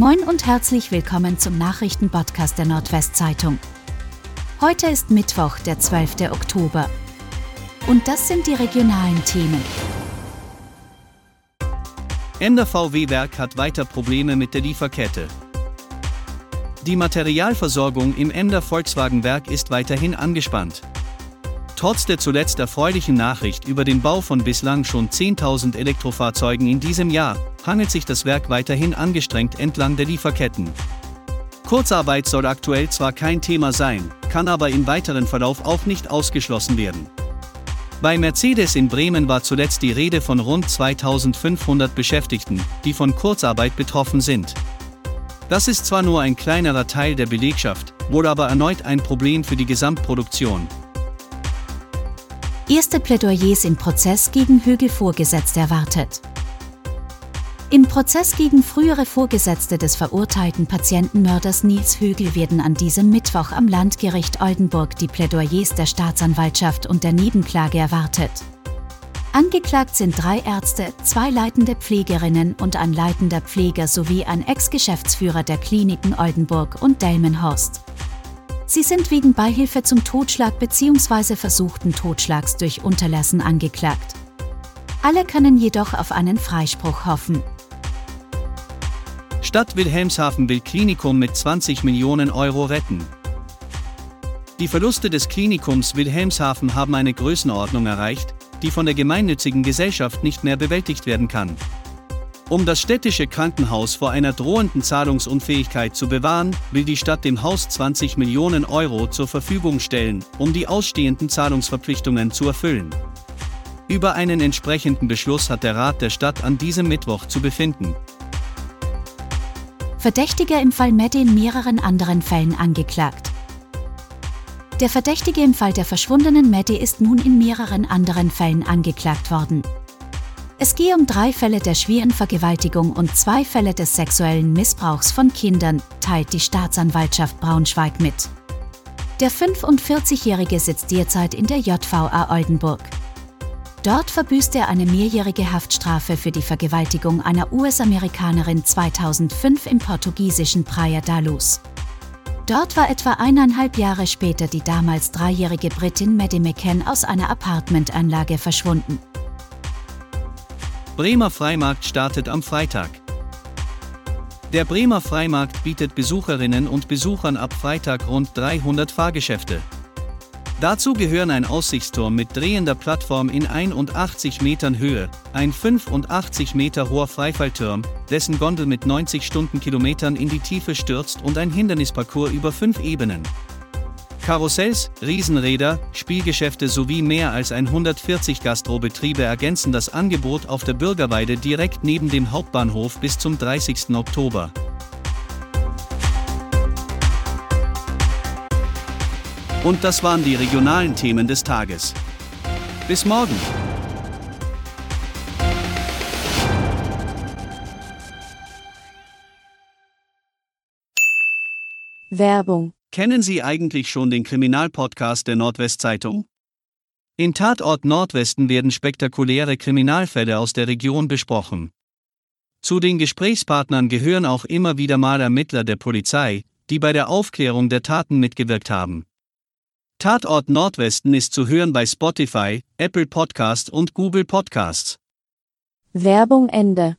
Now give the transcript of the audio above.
Moin und herzlich willkommen zum Nachrichtenpodcast der Nordwestzeitung. Heute ist Mittwoch, der 12. Oktober. Und das sind die regionalen Themen. Ender VW-Werk hat weiter Probleme mit der Lieferkette. Die Materialversorgung im Ender Volkswagen-Werk ist weiterhin angespannt. Trotz der zuletzt erfreulichen Nachricht über den Bau von bislang schon 10.000 Elektrofahrzeugen in diesem Jahr, hangelt sich das Werk weiterhin angestrengt entlang der Lieferketten. Kurzarbeit soll aktuell zwar kein Thema sein, kann aber im weiteren Verlauf auch nicht ausgeschlossen werden. Bei Mercedes in Bremen war zuletzt die Rede von rund 2500 Beschäftigten, die von Kurzarbeit betroffen sind. Das ist zwar nur ein kleinerer Teil der Belegschaft, wohl aber erneut ein Problem für die Gesamtproduktion, Erste Plädoyers im Prozess gegen Högel Vorgesetzte erwartet. Im Prozess gegen frühere Vorgesetzte des verurteilten Patientenmörders Nils Högel werden an diesem Mittwoch am Landgericht Oldenburg die Plädoyers der Staatsanwaltschaft und der Nebenklage erwartet. Angeklagt sind drei Ärzte, zwei leitende Pflegerinnen und ein leitender Pfleger sowie ein Ex-Geschäftsführer der Kliniken Oldenburg und Delmenhorst. Sie sind wegen Beihilfe zum Totschlag bzw. versuchten Totschlags durch Unterlassen angeklagt. Alle können jedoch auf einen Freispruch hoffen. Stadt Wilhelmshaven will Klinikum mit 20 Millionen Euro retten. Die Verluste des Klinikums Wilhelmshaven haben eine Größenordnung erreicht, die von der gemeinnützigen Gesellschaft nicht mehr bewältigt werden kann. Um das städtische Krankenhaus vor einer drohenden Zahlungsunfähigkeit zu bewahren, will die Stadt dem Haus 20 Millionen Euro zur Verfügung stellen, um die ausstehenden Zahlungsverpflichtungen zu erfüllen. Über einen entsprechenden Beschluss hat der Rat der Stadt an diesem Mittwoch zu befinden. Verdächtiger im Fall Medi in mehreren anderen Fällen angeklagt. Der Verdächtige im Fall der verschwundenen Medi ist nun in mehreren anderen Fällen angeklagt worden. Es gehe um drei Fälle der schweren Vergewaltigung und zwei Fälle des sexuellen Missbrauchs von Kindern, teilt die Staatsanwaltschaft Braunschweig mit. Der 45-Jährige sitzt derzeit in der JVA Oldenburg. Dort verbüßt er eine mehrjährige Haftstrafe für die Vergewaltigung einer US-Amerikanerin 2005 im portugiesischen Praia da Luz. Dort war etwa eineinhalb Jahre später die damals dreijährige Britin Maddie McCann aus einer Apartmentanlage verschwunden. Bremer Freimarkt startet am Freitag. Der Bremer Freimarkt bietet Besucherinnen und Besuchern ab Freitag rund 300 Fahrgeschäfte. Dazu gehören ein Aussichtsturm mit drehender Plattform in 81 Metern Höhe, ein 85 Meter hoher Freifallturm, dessen Gondel mit 90 Stundenkilometern in die Tiefe stürzt und ein Hindernisparcours über fünf Ebenen. Karussells, Riesenräder, Spielgeschäfte sowie mehr als 140 Gastrobetriebe ergänzen das Angebot auf der Bürgerweide direkt neben dem Hauptbahnhof bis zum 30. Oktober. Und das waren die regionalen Themen des Tages. Bis morgen! Werbung Kennen Sie eigentlich schon den Kriminalpodcast der Nordwestzeitung? In Tatort Nordwesten werden spektakuläre Kriminalfälle aus der Region besprochen. Zu den Gesprächspartnern gehören auch immer wieder mal Ermittler der Polizei, die bei der Aufklärung der Taten mitgewirkt haben. Tatort Nordwesten ist zu hören bei Spotify, Apple Podcasts und Google Podcasts. Werbung Ende